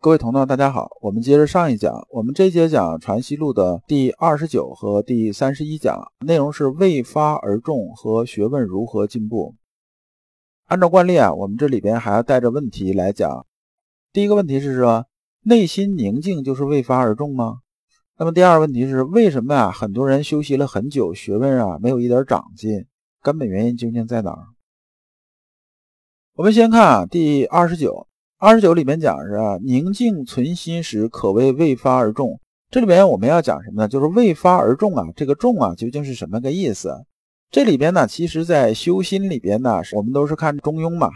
各位同道，大家好，我们接着上一讲，我们这节讲《传习录》的第二十九和第三十一讲，内容是未发而中和学问如何进步。按照惯例啊，我们这里边还要带着问题来讲。第一个问题是说，内心宁静就是未发而中吗？那么第二个问题是，为什么啊，很多人修习了很久，学问啊没有一点长进？根本原因究竟在哪儿？我们先看啊，第二十九。二十九里面讲是啊，宁静存心时，可谓未发而中。这里边我们要讲什么呢？就是未发而中啊，这个中啊究竟是什么个意思？这里边呢，其实在修心里边呢，我们都是看中庸嘛，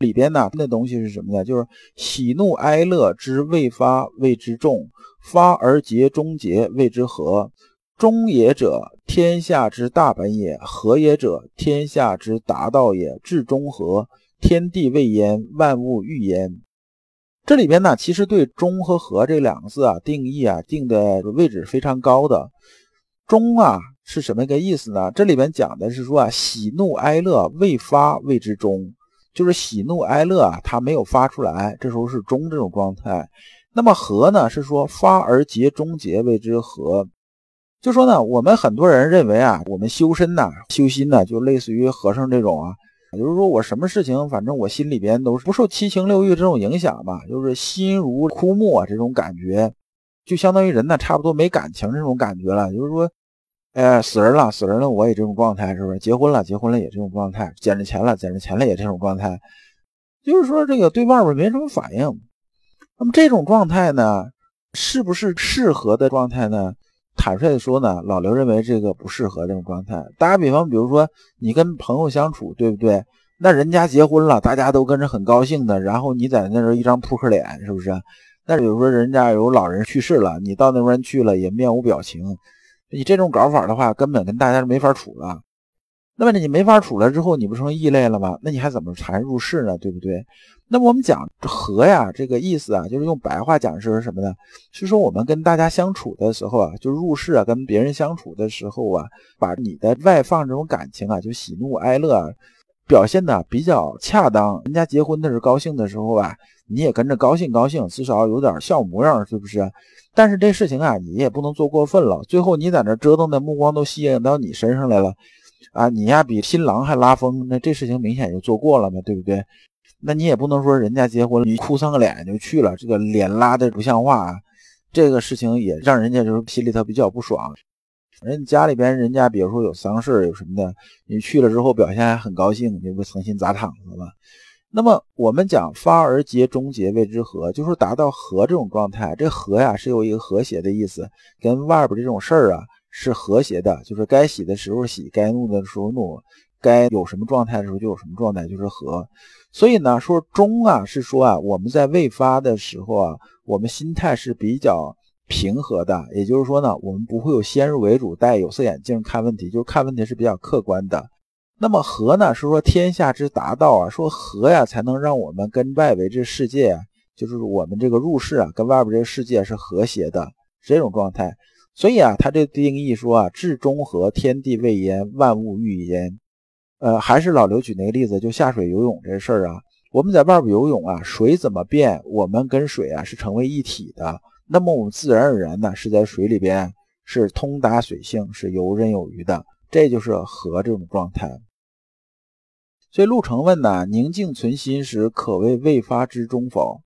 里边呢那东西是什么呢？就是喜怒哀乐之未发谓之中，发而结中结谓之和。中也者，天下之大本也；和也者，天下之达道也。至中和，天地未焉，万物欲焉。这里边呢，其实对“中”和“和”这两个字啊，定义啊，定的位置非常高的。“中”啊，是什么个意思呢？这里边讲的是说啊，喜怒哀乐未发谓之中，就是喜怒哀乐啊，它没有发出来，这时候是中这种状态。那么“和”呢，是说发而结中结谓之和。就说呢，我们很多人认为啊，我们修身呐、修心呐，就类似于和尚这种啊。就是说我什么事情，反正我心里边都是不受七情六欲这种影响吧，就是心如枯木啊这种感觉，就相当于人呢差不多没感情这种感觉了。就是说，哎，死人了，死人了，我也这种状态，是不是？结婚了，结婚了也这种状态，捡着钱了，捡着钱了也这种状态。就是说这个对外边没什么反应。那么这种状态呢，是不是适合的状态呢？坦率的说呢，老刘认为这个不适合这种状态。打个比方，比如说你跟朋友相处，对不对？那人家结婚了，大家都跟着很高兴的，然后你在那时候一张扑克脸，是不是？那比如说人家有老人去世了，你到那边去了也面无表情，你这种搞法的话，根本跟大家没法处了。那么你没法处了之后，你不成异类了吗？那你还怎么才入世呢？对不对？那么我们讲和呀，这个意思啊，就是用白话讲是什么呢？是说我们跟大家相处的时候啊，就入世啊，跟别人相处的时候啊，把你的外放这种感情啊，就喜怒哀乐啊，表现的比较恰当。人家结婚的是高兴的时候啊，你也跟着高兴高兴，至少有点笑模样，是不是？但是这事情啊，你也不能做过分了。最后你在那折腾的目光都吸引到你身上来了啊，你呀比新郎还拉风，那这事情明显就做过了嘛，对不对？那你也不能说人家结婚，你哭丧个脸就去了，这个脸拉的不像话！这个事情也让人家就是心里头比较不爽。人家里边人家比如说有丧事有什么的，你去了之后表现还很高兴，你不诚心砸场子吗？那么我们讲发而结终结谓之和，就是达到和这种状态。这和呀是有一个和谐的意思，跟外边这种事儿啊是和谐的，就是该喜的时候喜，该怒的时候怒。该有什么状态的时候就有什么状态，就是和。所以呢，说中啊，是说啊，我们在未发的时候啊，我们心态是比较平和的。也就是说呢，我们不会有先入为主、戴有色眼镜看问题，就是看问题是比较客观的。那么和呢，是说天下之达道啊，说和呀，才能让我们跟外围这世界，就是我们这个入世啊，跟外边这个世界是和谐的这种状态。所以啊，他这定义说啊，至中和，天地未焉，万物欲焉。呃，还是老刘举那个例子，就下水游泳这事儿啊。我们在外边游泳啊，水怎么变，我们跟水啊是成为一体的。那么我们自然而然呢，是在水里边是通达水性，是游刃有余的。这就是和这种状态。所以陆程问呢：宁静存心时，可谓未发之中否？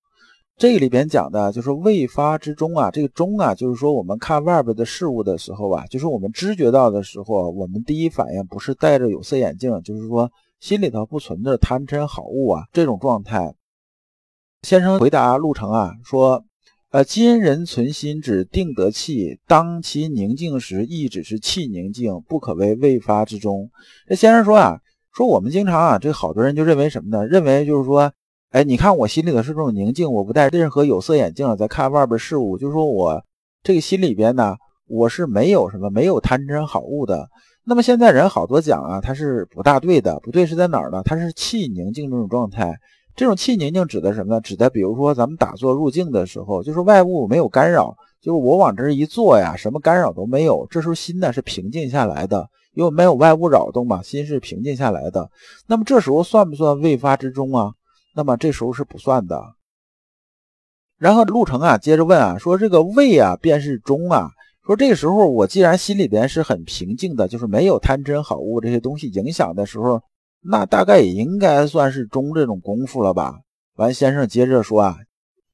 这里边讲的就是未发之中啊，这个中啊，就是说我们看外边的事物的时候啊，就是我们知觉到的时候，我们第一反应不是戴着有色眼镜，就是说心里头不存着贪嗔好恶啊这种状态。先生回答陆程啊说，呃，今人存心只定得气，当其宁静时，亦只是气宁静，不可谓未发之中。这先生说啊，说我们经常啊，这好多人就认为什么呢？认为就是说。哎，你看我心里的是这种宁静，我不戴任何有色眼镜在看外边事物，就是说我这个心里边呢，我是没有什么没有贪嗔好恶的。那么现在人好多讲啊，他是不大对的，不对是在哪儿呢？他是气宁静这种状态，这种气宁静指的什么呢？指的比如说咱们打坐入静的时候，就是外物没有干扰，就是我往这一坐呀，什么干扰都没有，这时候心呢是平静下来的，因为没有外物扰动嘛，心是平静下来的。那么这时候算不算未发之中啊？那么这时候是不算的。然后陆程啊接着问啊，说这个畏啊便是中啊。说这个时候我既然心里边是很平静的，就是没有贪嗔好恶这些东西影响的时候，那大概也应该算是中这种功夫了吧。完，先生接着说啊，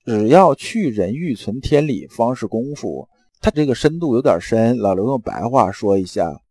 只要去人欲存天理，方是功夫。他这个深度有点深，老刘用白话说一下。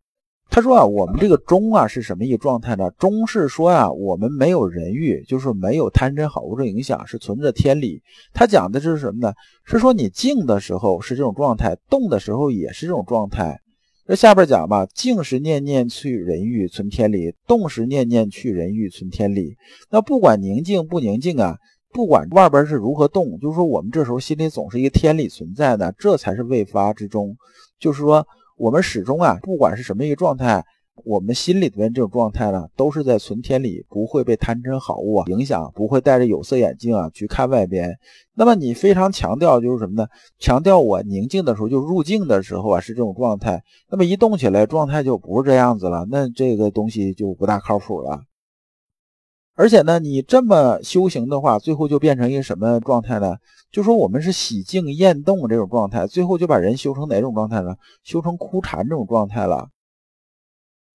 他说啊，我们这个中啊是什么一个状态呢？中是说啊，我们没有人欲，就是没有贪嗔好恶这影响，是存着天理。他讲的是什么呢？是说你静的时候是这种状态，动的时候也是这种状态。这下边讲吧，静时念念去人欲存天理，动时念念去人欲存天理。那不管宁静不宁静啊，不管外边是如何动，就是说我们这时候心里总是一个天理存在的，这才是未发之中。就是说。我们始终啊，不管是什么一个状态，我们心里边这种状态呢，都是在存天理，不会被贪嗔好恶影响，不会戴着有色眼镜啊去看外边。那么你非常强调就是什么呢？强调我宁静的时候，就入境的时候啊是这种状态。那么一动起来，状态就不是这样子了，那这个东西就不大靠谱了。而且呢，你这么修行的话，最后就变成一个什么状态呢？就说我们是喜静厌动这种状态，最后就把人修成哪种状态呢？修成枯禅这种状态了。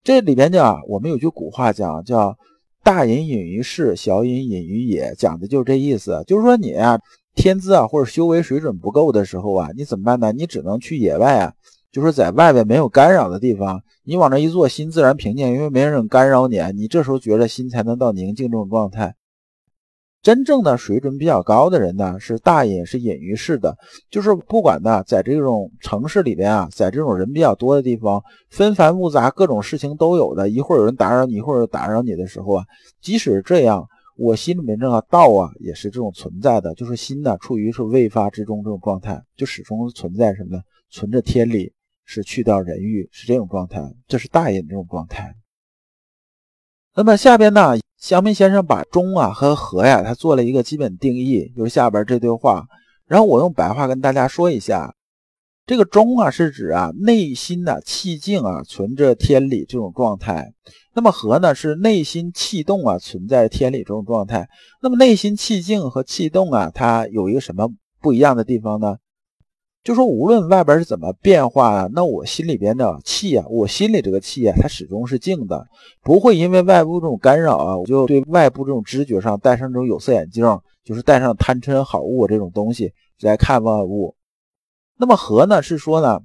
这里边讲，我们有句古话讲，叫“大隐隐于市，小隐隐于野”，讲的就是这意思。就是说你啊，天资啊或者修为水准不够的时候啊，你怎么办呢？你只能去野外啊。就是在外边没有干扰的地方，你往那一坐，心自然平静，因为没人干扰你，你这时候觉得心才能到宁静这种状态。真正的水准比较高的人呢，是大隐是隐于市的，就是不管呢，在这种城市里边啊，在这种人比较多的地方，纷繁复杂，各种事情都有的，一会儿有人打扰你，一会儿打扰你的时候啊，即使这样，我心里面这个道啊，也是这种存在的，就是心呢处于是未发之中这种状态，就始终存在什么呢？存着天理。是去掉人欲，是这种状态，这是大隐这种状态。那么下边呢，祥明先生把中啊和和呀，他做了一个基本定义，就是下边这段话。然后我用白话跟大家说一下，这个中啊是指啊内心的气静啊存着天理这种状态。那么和呢是内心气动啊存在天理这种状态。那么内心气静和气动啊，它有一个什么不一样的地方呢？就说无论外边是怎么变化啊，那我心里边的气啊，我心里这个气啊，它始终是静的，不会因为外部这种干扰啊，我就对外部这种知觉上戴上这种有色眼镜，就是戴上贪嗔好恶这种东西来看万物。那么和呢是说呢，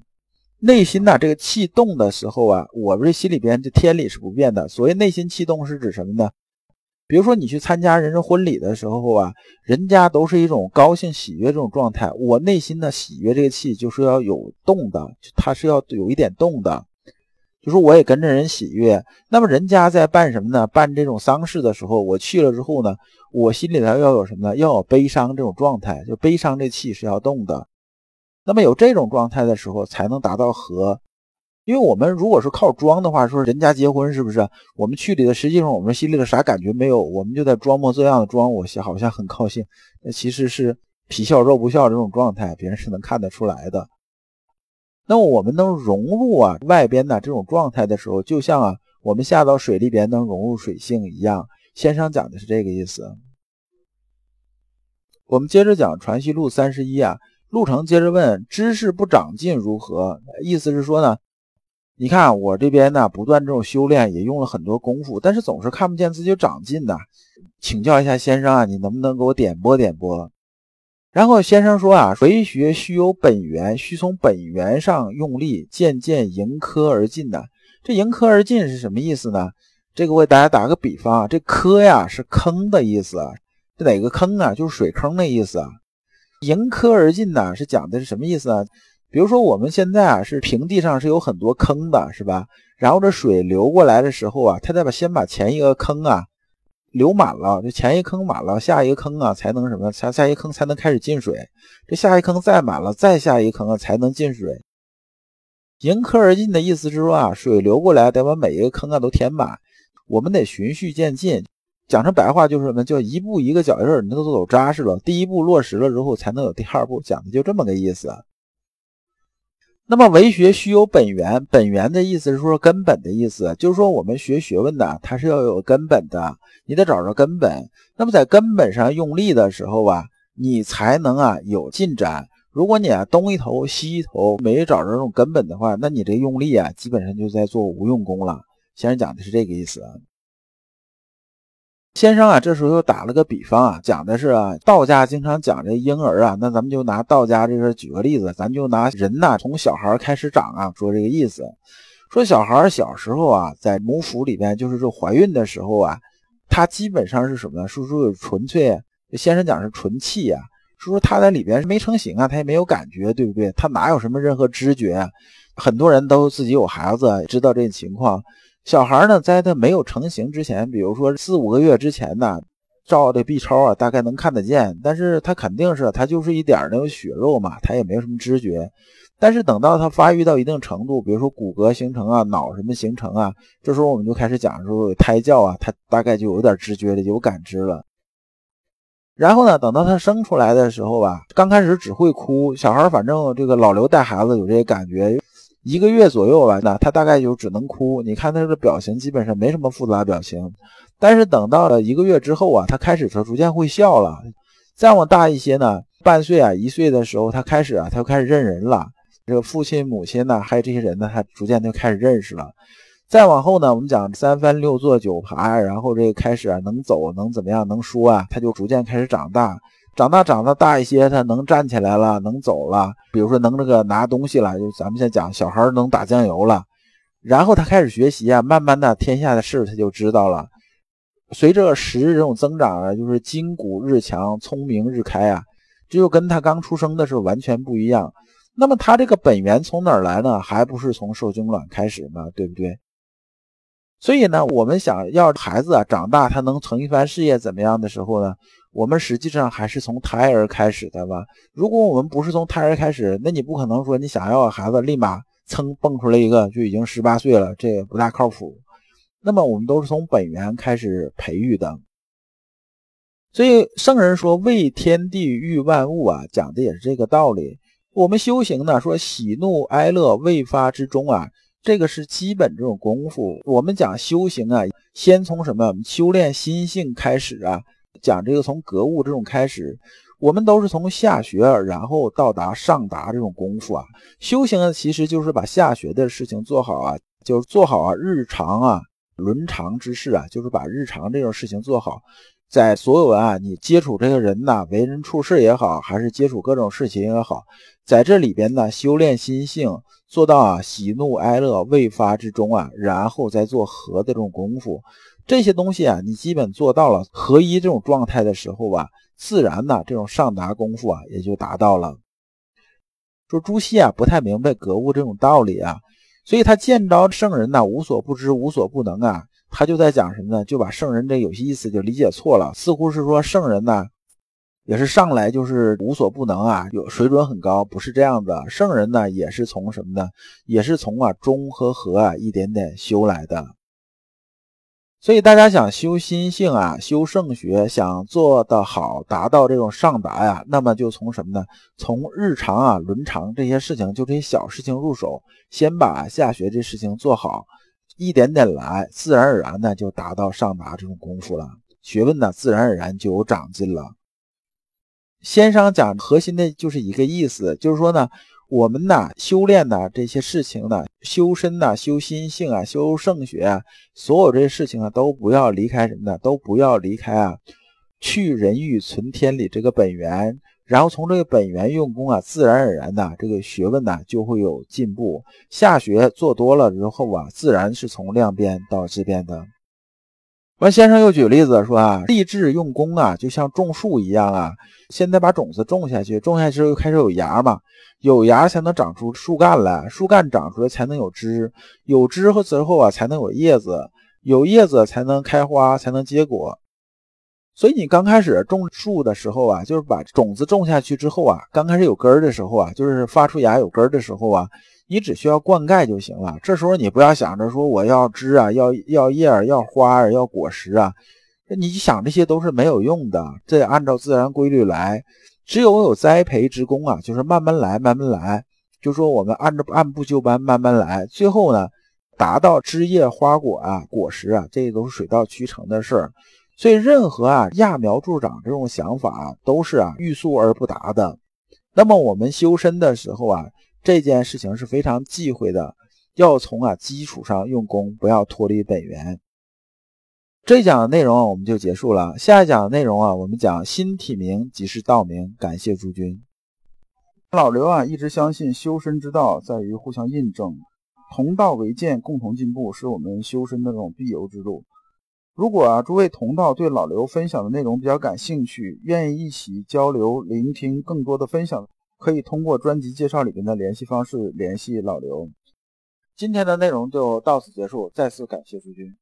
内心呢这个气动的时候啊，我们这心里边这天理是不变的。所谓内心气动是指什么呢？比如说你去参加人生婚礼的时候啊，人家都是一种高兴喜悦这种状态，我内心的喜悦这个气就是要有动的，它是要有一点动的，就说我也跟着人喜悦。那么人家在办什么呢？办这种丧事的时候，我去了之后呢，我心里头要有什么呢？要有悲伤这种状态，就悲伤这气是要动的。那么有这种状态的时候，才能达到和。因为我们如果是靠装的话，说人家结婚是不是？我们去里的，实际上我们心里的啥感觉没有，我们就在装模作样的装，我好像很高兴，那其实是皮笑肉不笑这种状态，别人是能看得出来的。那我们能融入啊外边的这种状态的时候，就像啊我们下到水里边能融入水性一样。先生讲的是这个意思。我们接着讲《传习录》三十一啊，陆程接着问：知识不长进如何？意思是说呢？你看我这边呢，不断这种修炼，也用了很多功夫，但是总是看不见自己长进的。请教一下先生啊，你能不能给我点拨点拨？然后先生说啊，为学须有本源，须从本源上用力，渐渐迎科而进的。这迎科而进是什么意思呢？这个我给大家打个比方啊，这科呀是坑的意思，这哪个坑啊？就是水坑的意思啊。迎科而进呢，是讲的是什么意思啊？比如说我们现在啊是平地上是有很多坑的，是吧？然后这水流过来的时候啊，它得把先把前一个坑啊流满了，这前一坑满了，下一个坑啊才能什么？下下一个坑才能开始进水。这下一坑再满了，再下一个坑啊才能进水。迎客而进的意思是说啊，水流过来得把每一个坑啊都填满，我们得循序渐进。讲成白话就是什么？叫一步一个脚印儿，你都走扎实了。第一步落实了之后，才能有第二步。讲的就这么个意思。那么为学须有本源，本源的意思是说根本的意思，就是说我们学学问的，它是要有根本的，你得找着根本。那么在根本上用力的时候啊，你才能啊有进展。如果你啊东一头西一头没找着这种根本的话，那你这用力啊基本上就在做无用功了。先生讲的是这个意思。先生啊，这时候又打了个比方啊，讲的是啊，道家经常讲这婴儿啊，那咱们就拿道家这个举个例子，咱就拿人呐，从小孩开始长啊，说这个意思。说小孩小时候啊，在母腹里边，就是这怀孕的时候啊，他基本上是什么呢？是说纯粹，先生讲是纯气啊，是说他在里边是没成型啊，他也没有感觉，对不对？他哪有什么任何知觉？很多人都自己有孩子，知道这情况。小孩呢，在他没有成型之前，比如说四五个月之前呢，照的 B 超啊，大概能看得见，但是他肯定是他就是一点那个血肉嘛，他也没有什么知觉。但是等到他发育到一定程度，比如说骨骼形成啊，脑什么形成啊，这时候我们就开始讲说胎教啊，他大概就有点知觉了，有感知了。然后呢，等到他生出来的时候吧，刚开始只会哭，小孩反正这个老刘带孩子有这些感觉。一个月左右吧，那他大概就只能哭。你看他的表情，基本上没什么复杂表情。但是等到了一个月之后啊，他开始说逐渐会笑了。再往大一些呢，半岁啊、一岁的时候，他开始啊，他就开始认人了。这个父亲、母亲呢，还有这些人呢，他逐渐就开始认识了。再往后呢，我们讲三翻六坐九爬，然后这个开始啊，能走，能怎么样，能说啊，他就逐渐开始长大。长大长得大一些，他能站起来了，能走了，比如说能这个拿东西了，就咱们现在讲小孩能打酱油了，然后他开始学习啊，慢慢的天下的事他就知道了。随着时日这种增长啊，就是筋骨日强，聪明日开啊，这就跟他刚出生的时候完全不一样。那么他这个本源从哪儿来呢？还不是从受精卵开始吗？对不对？所以呢，我们想要孩子啊长大，他能成一番事业怎么样的时候呢？我们实际上还是从胎儿开始的吧。如果我们不是从胎儿开始，那你不可能说你想要孩子立马噌蹦出来一个就已经十八岁了，这也不大靠谱。那么我们都是从本源开始培育的。所以圣人说为天地育万物啊，讲的也是这个道理。我们修行呢，说喜怒哀乐未发之中啊，这个是基本这种功夫。我们讲修行啊，先从什么修炼心性开始啊。讲这个从格物这种开始，我们都是从下学，然后到达上达这种功夫啊。修行啊，其实就是把下学的事情做好啊，就是做好啊日常啊伦常之事啊，就是把日常这种事情做好。在所有啊，你接触这个人呐，为人处事也好，还是接触各种事情也好，在这里边呢，修炼心性，做到啊喜怒哀乐未发之中啊，然后再做和的这种功夫。这些东西啊，你基本做到了合一这种状态的时候吧，自然呢，这种上达功夫啊也就达到了。说朱熹啊不太明白格物这种道理啊，所以他见着圣人呢无所不知无所不能啊，他就在讲什么呢？就把圣人这有些意思就理解错了，似乎是说圣人呢也是上来就是无所不能啊，有水准很高，不是这样的。圣人呢也是从什么呢？也是从啊中和和啊一点点修来的。所以大家想修心性啊，修圣学，想做得好，达到这种上达呀，那么就从什么呢？从日常啊、伦常这些事情，就这些小事情入手，先把下学这事情做好，一点点来，自然而然呢就达到上达这种功夫了，学问呢自然而然就有长进了。先生讲核心的就是一个意思，就是说呢。我们呢，修炼呢这些事情呢，修身呐，修心性啊，修圣学啊，所有这些事情啊，都不要离开什么呢？都不要离开啊，去人欲存天理这个本源，然后从这个本源用功啊，自然而然的这个学问呢就会有进步。下学做多了之后啊，自然是从量变到质变的。完，先生又举例子说啊，立志用功啊，就像种树一样啊。现在把种子种下去，种下去之后开始有芽嘛，有芽才能长出树干来，树干长出来才能有枝，有枝和之后啊才能有叶子，有叶子才能开花，才能结果。所以你刚开始种树的时候啊，就是把种子种下去之后啊，刚开始有根儿的时候啊，就是发出芽有根儿的时候啊。你只需要灌溉就行了。这时候你不要想着说我要枝啊，要要叶儿，要花儿，要果实啊，你想这些都是没有用的。这按照自然规律来，只有我有栽培之功啊，就是慢慢来，慢慢来。就说我们按照按部就班，慢慢来，最后呢，达到枝叶、花果啊、果实啊，这都是水到渠成的事儿。所以任何啊揠苗助长这种想法都是啊欲速而不达的。那么我们修身的时候啊，这件事情是非常忌讳的，要从啊基础上用功，不要脱离本源。这一讲的内容啊，我们就结束了。下一讲的内容啊，我们讲心体明即是道明。感谢诸君。老刘啊，一直相信修身之道在于互相印证，同道为鉴，共同进步，是我们修身的这种必由之路。如果啊，诸位同道对老刘分享的内容比较感兴趣，愿意一起交流、聆听更多的分享，可以通过专辑介绍里面的联系方式联系老刘。今天的内容就到此结束，再次感谢诸君。